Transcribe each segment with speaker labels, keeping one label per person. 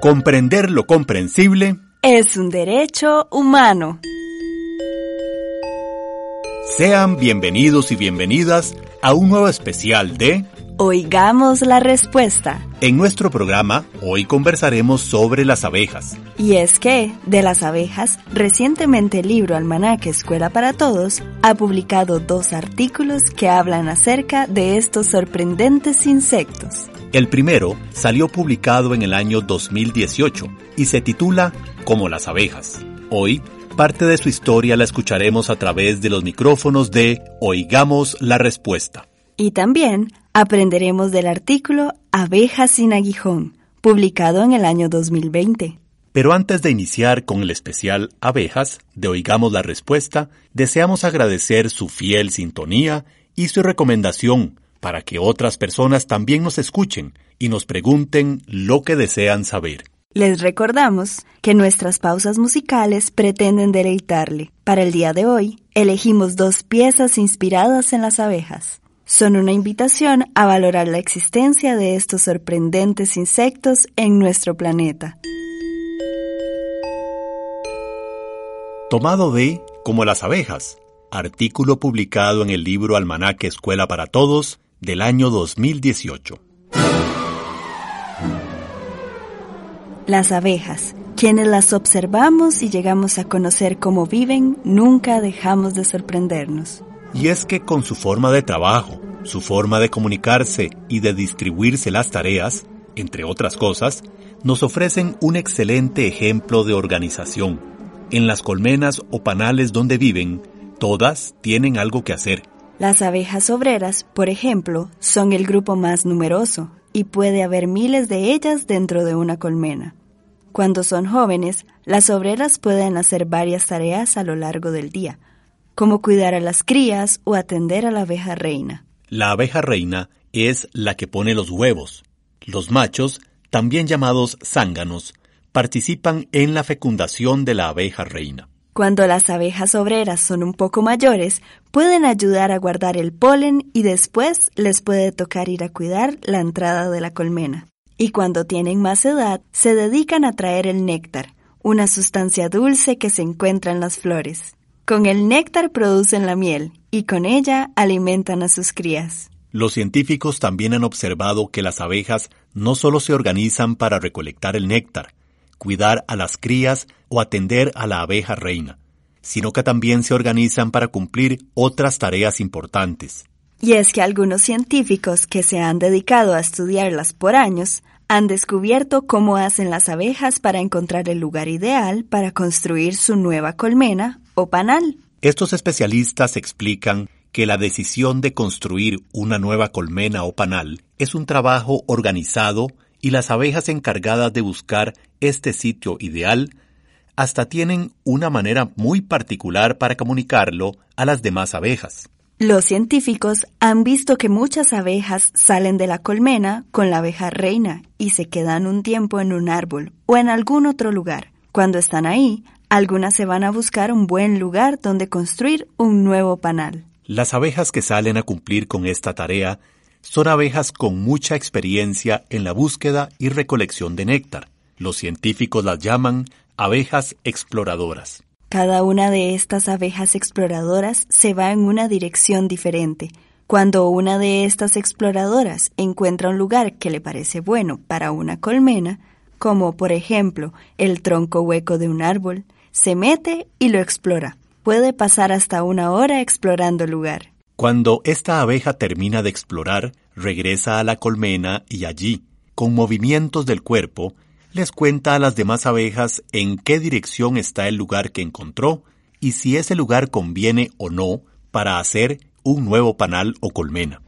Speaker 1: Comprender lo comprensible
Speaker 2: es un derecho humano.
Speaker 1: Sean bienvenidos y bienvenidas a un nuevo especial de
Speaker 2: Oigamos la respuesta.
Speaker 1: En nuestro programa hoy conversaremos sobre las abejas.
Speaker 2: Y es que, de las abejas, recientemente el libro Almanaque Escuela para Todos ha publicado dos artículos que hablan acerca de estos sorprendentes insectos.
Speaker 1: El primero salió publicado en el año 2018 y se titula Como las abejas. Hoy, parte de su historia la escucharemos a través de los micrófonos de Oigamos la Respuesta.
Speaker 2: Y también aprenderemos del artículo Abejas sin aguijón, publicado en el año 2020.
Speaker 1: Pero antes de iniciar con el especial Abejas de Oigamos la Respuesta, deseamos agradecer su fiel sintonía y su recomendación para que otras personas también nos escuchen y nos pregunten lo que desean saber.
Speaker 2: Les recordamos que nuestras pausas musicales pretenden deleitarle. Para el día de hoy, elegimos dos piezas inspiradas en las abejas. Son una invitación a valorar la existencia de estos sorprendentes insectos en nuestro planeta.
Speaker 1: Tomado de Como las abejas, artículo publicado en el libro Almanaque Escuela para Todos, del año 2018.
Speaker 2: Las abejas, quienes las observamos y llegamos a conocer cómo viven, nunca dejamos de sorprendernos.
Speaker 1: Y es que con su forma de trabajo, su forma de comunicarse y de distribuirse las tareas, entre otras cosas, nos ofrecen un excelente ejemplo de organización. En las colmenas o panales donde viven, todas tienen algo que hacer
Speaker 2: las abejas obreras, por ejemplo, son el grupo más numeroso y puede haber miles de ellas dentro de una colmena. Cuando son jóvenes, las obreras pueden hacer varias tareas a lo largo del día, como cuidar a las crías o atender a la abeja reina.
Speaker 1: La abeja reina es la que pone los huevos. Los machos, también llamados zánganos, participan en la fecundación de la abeja reina.
Speaker 2: Cuando las abejas obreras son un poco mayores, pueden ayudar a guardar el polen y después les puede tocar ir a cuidar la entrada de la colmena. Y cuando tienen más edad, se dedican a traer el néctar, una sustancia dulce que se encuentra en las flores. Con el néctar producen la miel y con ella alimentan a sus crías.
Speaker 1: Los científicos también han observado que las abejas no solo se organizan para recolectar el néctar, cuidar a las crías o atender a la abeja reina, sino que también se organizan para cumplir otras tareas importantes.
Speaker 2: Y es que algunos científicos que se han dedicado a estudiarlas por años han descubierto cómo hacen las abejas para encontrar el lugar ideal para construir su nueva colmena o panal.
Speaker 1: Estos especialistas explican que la decisión de construir una nueva colmena o panal es un trabajo organizado y las abejas encargadas de buscar este sitio ideal hasta tienen una manera muy particular para comunicarlo a las demás abejas.
Speaker 2: Los científicos han visto que muchas abejas salen de la colmena con la abeja reina y se quedan un tiempo en un árbol o en algún otro lugar. Cuando están ahí, algunas se van a buscar un buen lugar donde construir un nuevo panal.
Speaker 1: Las abejas que salen a cumplir con esta tarea son abejas con mucha experiencia en la búsqueda y recolección de néctar. Los científicos las llaman abejas exploradoras.
Speaker 2: Cada una de estas abejas exploradoras se va en una dirección diferente. Cuando una de estas exploradoras encuentra un lugar que le parece bueno para una colmena, como por ejemplo el tronco hueco de un árbol, se mete y lo explora. Puede pasar hasta una hora explorando el lugar.
Speaker 1: Cuando esta abeja termina de explorar, regresa a la colmena y allí, con movimientos del cuerpo, les cuenta a las demás abejas en qué dirección está el lugar que encontró y si ese lugar conviene o no para hacer un nuevo panal o colmena.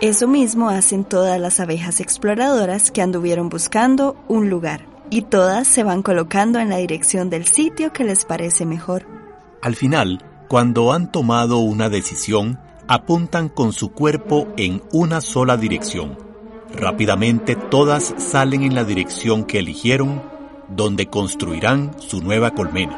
Speaker 2: Eso mismo hacen todas las abejas exploradoras que anduvieron buscando un lugar, y todas se van colocando en la dirección del sitio que les parece mejor.
Speaker 1: Al final, cuando han tomado una decisión, apuntan con su cuerpo en una sola dirección. Rápidamente todas salen en la dirección que eligieron, donde construirán su nueva colmena.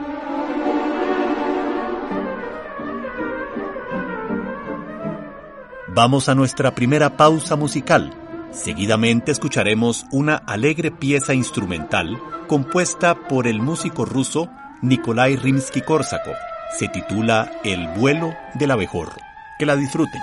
Speaker 1: Vamos a nuestra primera pausa musical. Seguidamente escucharemos una alegre pieza instrumental compuesta por el músico ruso Nikolai Rimsky-Korsakov. Se titula El vuelo del abejorro. Que la disfruten.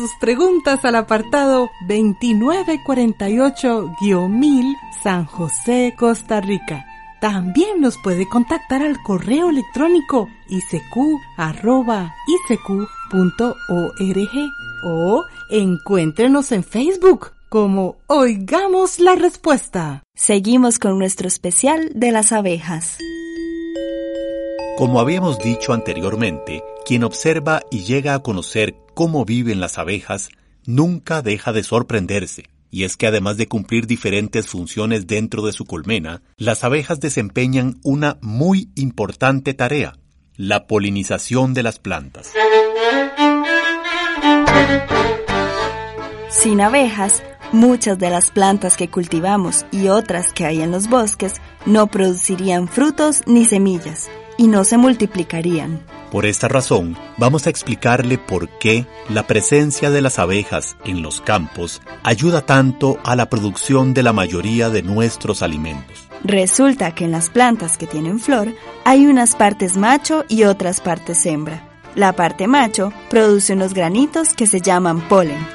Speaker 3: Sus preguntas al apartado 2948-1000 San José, Costa Rica. También nos puede contactar al correo electrónico isq.org o encuéntrenos en Facebook como Oigamos la Respuesta.
Speaker 2: Seguimos con nuestro especial de las abejas.
Speaker 1: Como habíamos dicho anteriormente, quien observa y llega a conocer cómo viven las abejas nunca deja de sorprenderse. Y es que además de cumplir diferentes funciones dentro de su colmena, las abejas desempeñan una muy importante tarea, la polinización de las plantas.
Speaker 2: Sin abejas, muchas de las plantas que cultivamos y otras que hay en los bosques no producirían frutos ni semillas y no se multiplicarían.
Speaker 1: Por esta razón, vamos a explicarle por qué la presencia de las abejas en los campos ayuda tanto a la producción de la mayoría de nuestros alimentos.
Speaker 2: Resulta que en las plantas que tienen flor hay unas partes macho y otras partes hembra. La parte macho produce unos granitos que se llaman polen.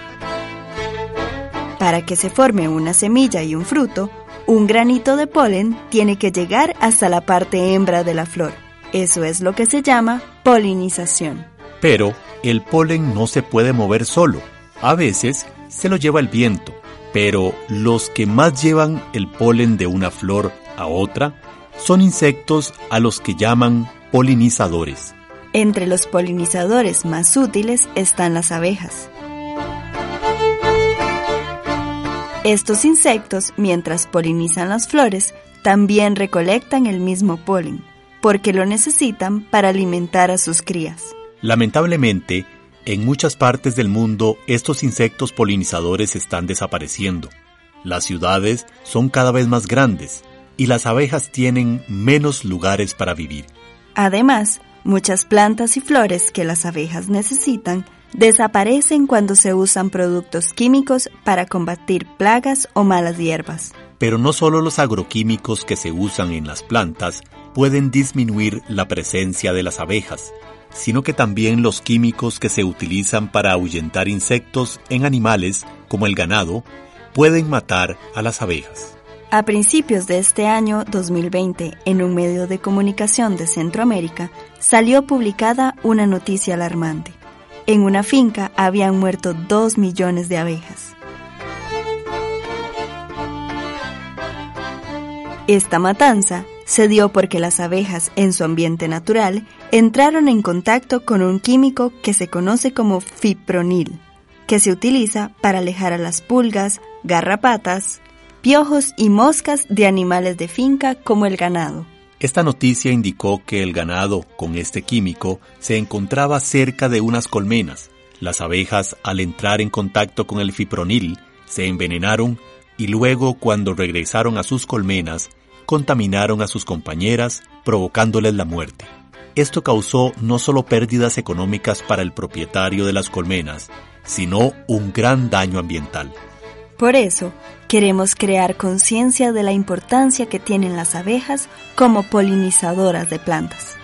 Speaker 2: Para que se forme una semilla y un fruto, un granito de polen tiene que llegar hasta la parte hembra de la flor. Eso es lo que se llama polinización.
Speaker 1: Pero el polen no se puede mover solo. A veces se lo lleva el viento, pero los que más llevan el polen de una flor a otra son insectos a los que llaman polinizadores.
Speaker 2: Entre los polinizadores más útiles están las abejas. Estos insectos, mientras polinizan las flores, también recolectan el mismo polen, porque lo necesitan para alimentar a sus crías.
Speaker 1: Lamentablemente, en muchas partes del mundo estos insectos polinizadores están desapareciendo. Las ciudades son cada vez más grandes y las abejas tienen menos lugares para vivir.
Speaker 2: Además, muchas plantas y flores que las abejas necesitan desaparecen cuando se usan productos químicos para combatir plagas o malas hierbas.
Speaker 1: Pero no solo los agroquímicos que se usan en las plantas pueden disminuir la presencia de las abejas, sino que también los químicos que se utilizan para ahuyentar insectos en animales, como el ganado, pueden matar a las abejas.
Speaker 2: A principios de este año 2020, en un medio de comunicación de Centroamérica, salió publicada una noticia alarmante. En una finca habían muerto dos millones de abejas. Esta matanza se dio porque las abejas en su ambiente natural entraron en contacto con un químico que se conoce como fipronil, que se utiliza para alejar a las pulgas, garrapatas, piojos y moscas de animales de finca como el ganado.
Speaker 1: Esta noticia indicó que el ganado con este químico se encontraba cerca de unas colmenas. Las abejas, al entrar en contacto con el fipronil, se envenenaron y luego, cuando regresaron a sus colmenas, contaminaron a sus compañeras, provocándoles la muerte. Esto causó no solo pérdidas económicas para el propietario de las colmenas, sino un gran daño ambiental.
Speaker 2: Por eso, queremos crear conciencia de la importancia que tienen las abejas como polinizadoras de plantas.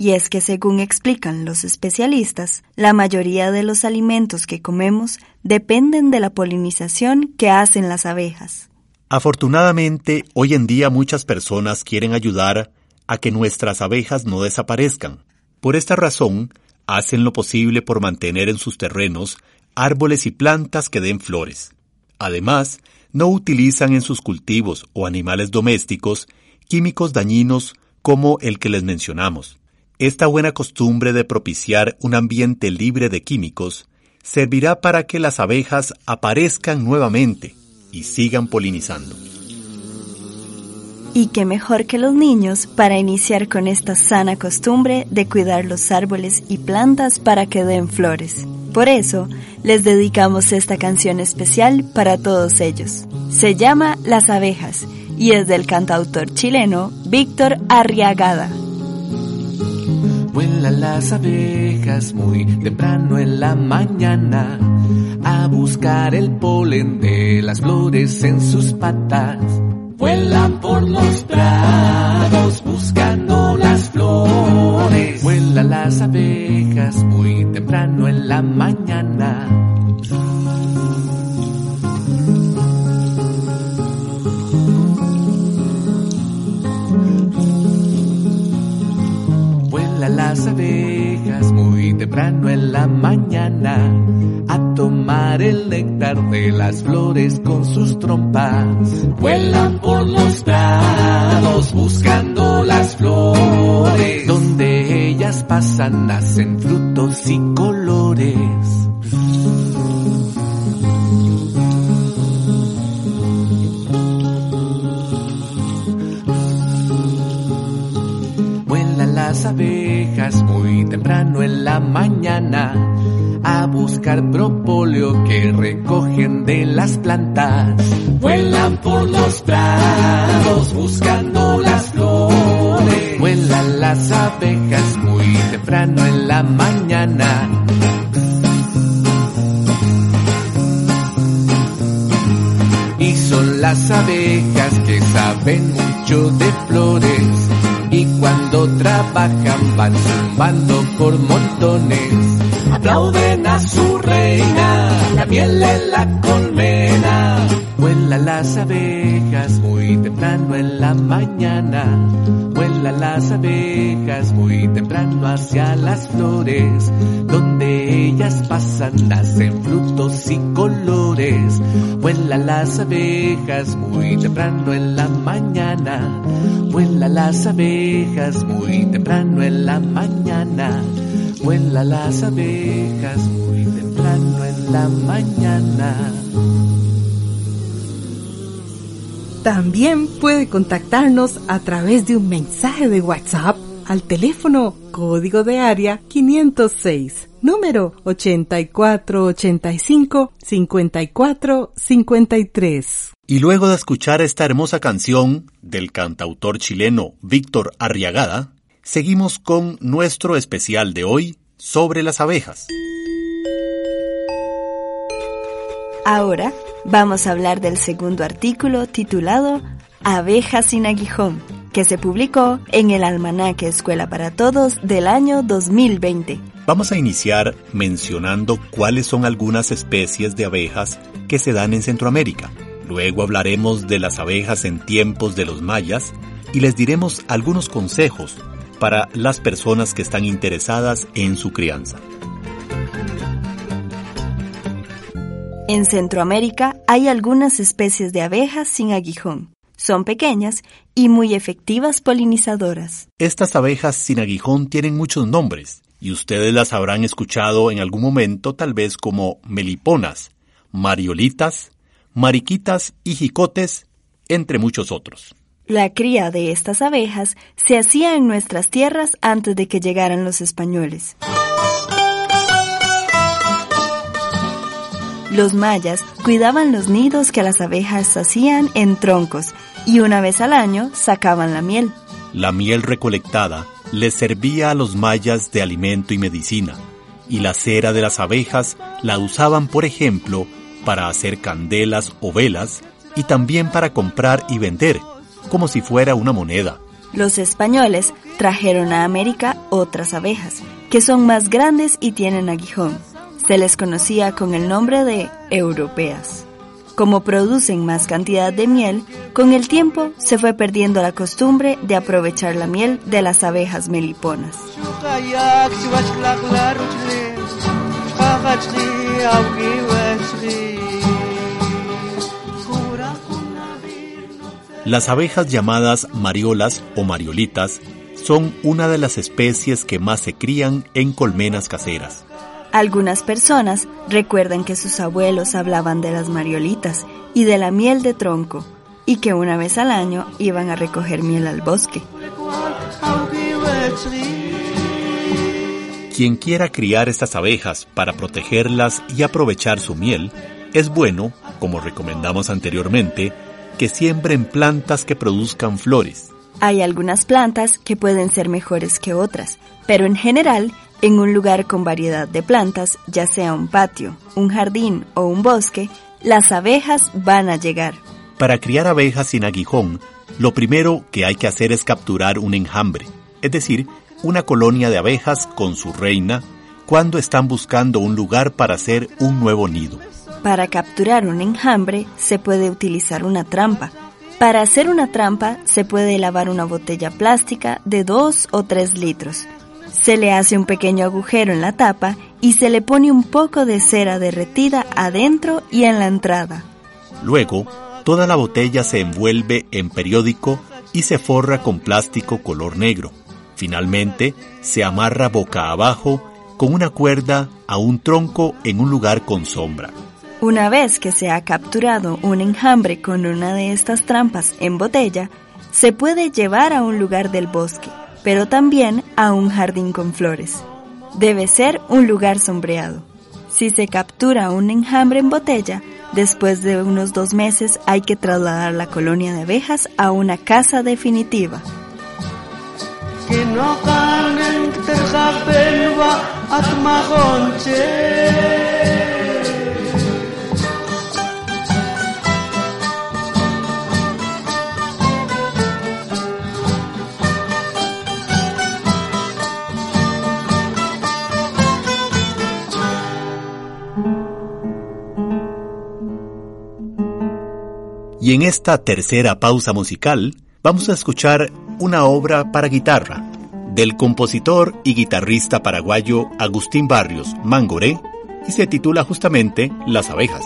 Speaker 2: Y es que según explican los especialistas, la mayoría de los alimentos que comemos dependen de la polinización que hacen las abejas.
Speaker 1: Afortunadamente, hoy en día muchas personas quieren ayudar a que nuestras abejas no desaparezcan. Por esta razón, hacen lo posible por mantener en sus terrenos árboles y plantas que den flores. Además, no utilizan en sus cultivos o animales domésticos químicos dañinos como el que les mencionamos. Esta buena costumbre de propiciar un ambiente libre de químicos servirá para que las abejas aparezcan nuevamente y sigan polinizando.
Speaker 2: Y qué mejor que los niños para iniciar con esta sana costumbre de cuidar los árboles y plantas para que den flores. Por eso, les dedicamos esta canción especial para todos ellos. Se llama Las abejas y es del cantautor chileno Víctor Arriagada.
Speaker 4: Vuelan las abejas muy temprano en la mañana a buscar el polen de las flores en sus patas Vuelan por los prados buscando las flores. Vuelan las abejas muy temprano en la mañana. Las abejas muy temprano en la mañana tomar el néctar de las flores con sus trompas. Vuelan por los prados buscando las flores. Donde ellas pasan nacen frutos y colores. Vuelan muy temprano en la mañana a buscar propóleo que recogen de las plantas. Vuelan por los prados buscando las flores. Vuelan las abejas muy temprano en la mañana. Y son las abejas que saben mucho de flores. Y cuando trabajan van zumbando por montones. Aplauden a su reina, la miel en la colmena, Vuelan las abejas muy temprano en la mañana. Vuelan las abejas muy temprano hacia las flores. Donde ellas pasan nacen frutos y colores. Vuelan las abejas muy temprano en la mañana. Vuelan las abejas muy temprano en la mañana. Vuelan las abejas muy temprano en la mañana.
Speaker 3: También puede contactarnos a través de un mensaje de WhatsApp al teléfono código de área 506, número 8485-5453.
Speaker 1: Y luego de escuchar esta hermosa canción del cantautor chileno Víctor Arriagada, seguimos con nuestro especial de hoy sobre las abejas.
Speaker 2: Ahora vamos a hablar del segundo artículo titulado Abejas sin aguijón, que se publicó en el Almanaque Escuela para Todos del año 2020.
Speaker 1: Vamos a iniciar mencionando cuáles son algunas especies de abejas que se dan en Centroamérica. Luego hablaremos de las abejas en tiempos de los mayas y les diremos algunos consejos para las personas que están interesadas en su crianza.
Speaker 2: En Centroamérica hay algunas especies de abejas sin aguijón. Son pequeñas y muy efectivas polinizadoras.
Speaker 1: Estas abejas sin aguijón tienen muchos nombres y ustedes las habrán escuchado en algún momento tal vez como meliponas, mariolitas, mariquitas y jicotes, entre muchos otros.
Speaker 2: La cría de estas abejas se hacía en nuestras tierras antes de que llegaran los españoles. Los mayas cuidaban los nidos que las abejas hacían en troncos y una vez al año sacaban la miel.
Speaker 1: La miel recolectada les servía a los mayas de alimento y medicina, y la cera de las abejas la usaban, por ejemplo, para hacer candelas o velas y también para comprar y vender, como si fuera una moneda.
Speaker 2: Los españoles trajeron a América otras abejas, que son más grandes y tienen aguijón. Se les conocía con el nombre de europeas. Como producen más cantidad de miel, con el tiempo se fue perdiendo la costumbre de aprovechar la miel de las abejas meliponas.
Speaker 1: Las abejas llamadas mariolas o mariolitas son una de las especies que más se crían en colmenas caseras.
Speaker 2: Algunas personas recuerdan que sus abuelos hablaban de las mariolitas y de la miel de tronco, y que una vez al año iban a recoger miel al bosque.
Speaker 1: Quien quiera criar estas abejas para protegerlas y aprovechar su miel, es bueno, como recomendamos anteriormente, que siembren plantas que produzcan flores.
Speaker 2: Hay algunas plantas que pueden ser mejores que otras, pero en general en un lugar con variedad de plantas, ya sea un patio, un jardín o un bosque, las abejas van a llegar.
Speaker 1: Para criar abejas sin aguijón, lo primero que hay que hacer es capturar un enjambre, es decir, una colonia de abejas con su reina, cuando están buscando un lugar para hacer un nuevo nido.
Speaker 2: Para capturar un enjambre se puede utilizar una trampa. Para hacer una trampa se puede lavar una botella plástica de 2 o 3 litros se le hace un pequeño agujero en la tapa y se le pone un poco de cera derretida adentro y en la entrada.
Speaker 1: Luego, toda la botella se envuelve en periódico y se forra con plástico color negro. Finalmente, se amarra boca abajo con una cuerda a un tronco en un lugar con sombra.
Speaker 2: Una vez que se ha capturado un enjambre con una de estas trampas en botella, se puede llevar a un lugar del bosque pero también a un jardín con flores. Debe ser un lugar sombreado. Si se captura un enjambre en botella, después de unos dos meses hay que trasladar la colonia de abejas a una casa definitiva.
Speaker 1: Y en esta tercera pausa musical vamos a escuchar una obra para guitarra del compositor y guitarrista paraguayo Agustín Barrios Mangoré y se titula justamente Las abejas.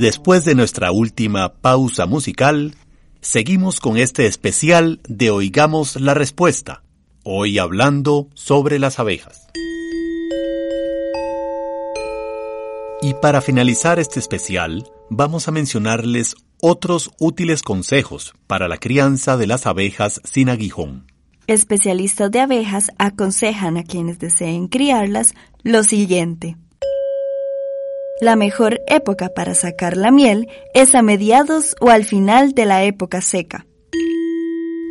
Speaker 1: Después de nuestra última pausa musical, seguimos con este especial de Oigamos la Respuesta, hoy hablando sobre las abejas. Y para finalizar este especial, vamos a mencionarles otros útiles consejos para la crianza de las abejas sin aguijón.
Speaker 2: Especialistas de abejas aconsejan a quienes deseen criarlas lo siguiente. La mejor época para sacar la miel es a mediados o al final de la época seca.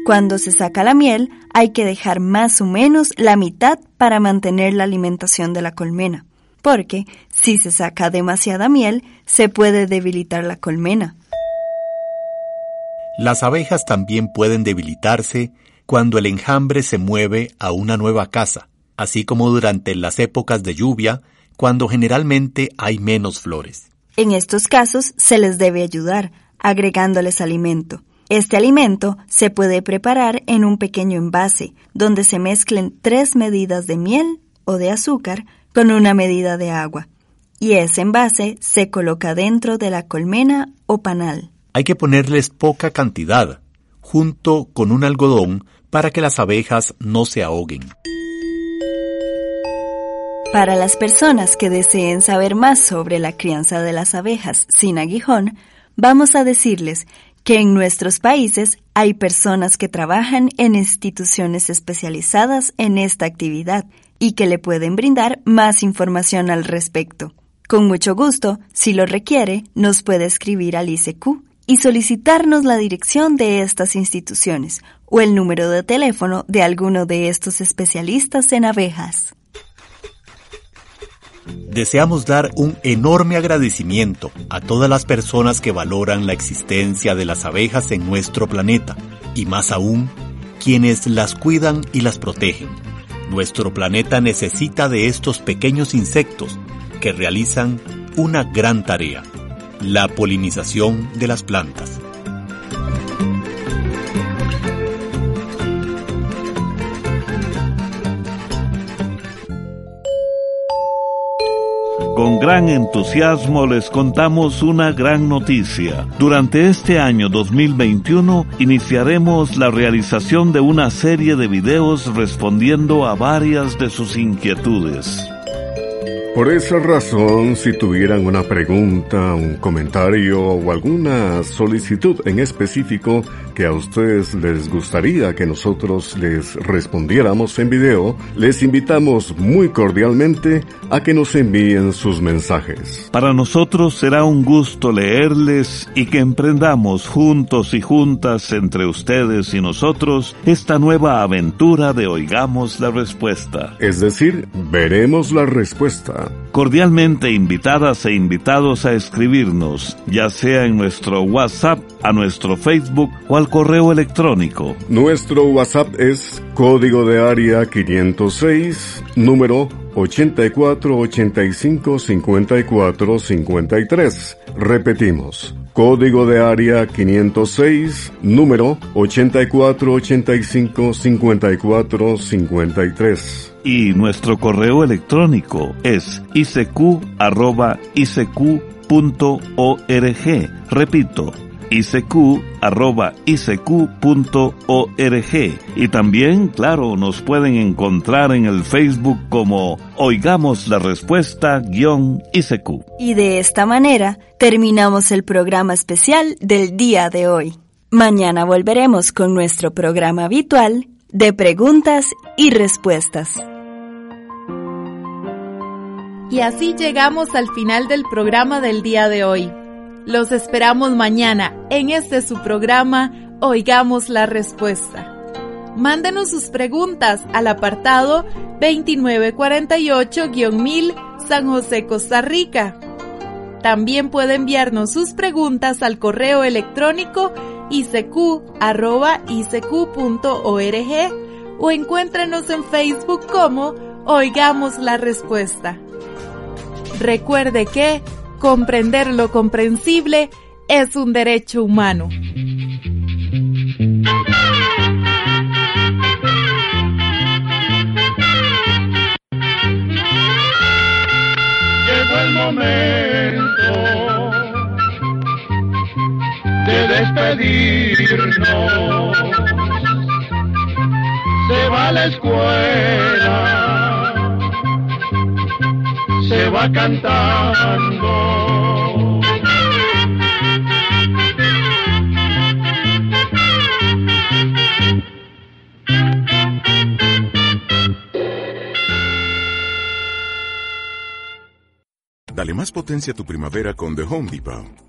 Speaker 2: Cuando se saca la miel hay que dejar más o menos la mitad para mantener la alimentación de la colmena, porque si se saca demasiada miel se puede debilitar la colmena.
Speaker 1: Las abejas también pueden debilitarse cuando el enjambre se mueve a una nueva casa, así como durante las épocas de lluvia cuando generalmente hay menos flores.
Speaker 2: En estos casos se les debe ayudar, agregándoles alimento. Este alimento se puede preparar en un pequeño envase, donde se mezclen tres medidas de miel o de azúcar con una medida de agua. Y ese envase se coloca dentro de la colmena o panal.
Speaker 1: Hay que ponerles poca cantidad, junto con un algodón para que las abejas no se ahoguen.
Speaker 2: Para las personas que deseen saber más sobre la crianza de las abejas sin aguijón, vamos a decirles que en nuestros países hay personas que trabajan en instituciones especializadas en esta actividad y que le pueden brindar más información al respecto. Con mucho gusto, si lo requiere, nos puede escribir al ICQ y solicitarnos la dirección de estas instituciones o el número de teléfono de alguno de estos especialistas en abejas.
Speaker 1: Deseamos dar un enorme agradecimiento a todas las personas que valoran la existencia de las abejas en nuestro planeta y más aún quienes las cuidan y las protegen. Nuestro planeta necesita de estos pequeños insectos que realizan una gran tarea, la polinización de las plantas.
Speaker 5: Con gran entusiasmo les contamos una gran noticia. Durante este año 2021 iniciaremos la realización de una serie de videos respondiendo a varias de sus inquietudes.
Speaker 6: Por esa razón, si tuvieran una pregunta, un comentario o alguna solicitud en específico que a ustedes les gustaría que nosotros les respondiéramos en video, les invitamos muy cordialmente a que nos envíen sus mensajes.
Speaker 5: Para nosotros será un gusto leerles y que emprendamos juntos y juntas entre ustedes y nosotros esta nueva aventura de Oigamos la Respuesta.
Speaker 6: Es decir, veremos la respuesta.
Speaker 5: Cordialmente invitadas e invitados a escribirnos, ya sea en nuestro WhatsApp, a nuestro Facebook o al correo electrónico.
Speaker 6: Nuestro WhatsApp es código de área 506, número 84 85 54 53. Repetimos. Código de área 506, número 84 85 54 53.
Speaker 5: Y nuestro correo electrónico es isq.org. Repito, isq.org. Y también, claro, nos pueden encontrar en el Facebook como Oigamos la Respuesta guion ICQ.
Speaker 2: Y de esta manera terminamos el programa especial del día de hoy. Mañana volveremos con nuestro programa habitual de preguntas y respuestas.
Speaker 7: Y así llegamos al final del programa del día de hoy. Los esperamos mañana en este su programa Oigamos la Respuesta. Mándenos sus preguntas al apartado 2948-1000 San José, Costa Rica. También puede enviarnos sus preguntas al correo electrónico icq.org o encuéntrenos en Facebook como Oigamos la Respuesta. Recuerde que comprender lo comprensible es un derecho humano.
Speaker 8: Llegó el momento Se va a la escuela se va cantando.
Speaker 9: Dale más potencia a tu primavera con The Home Depot.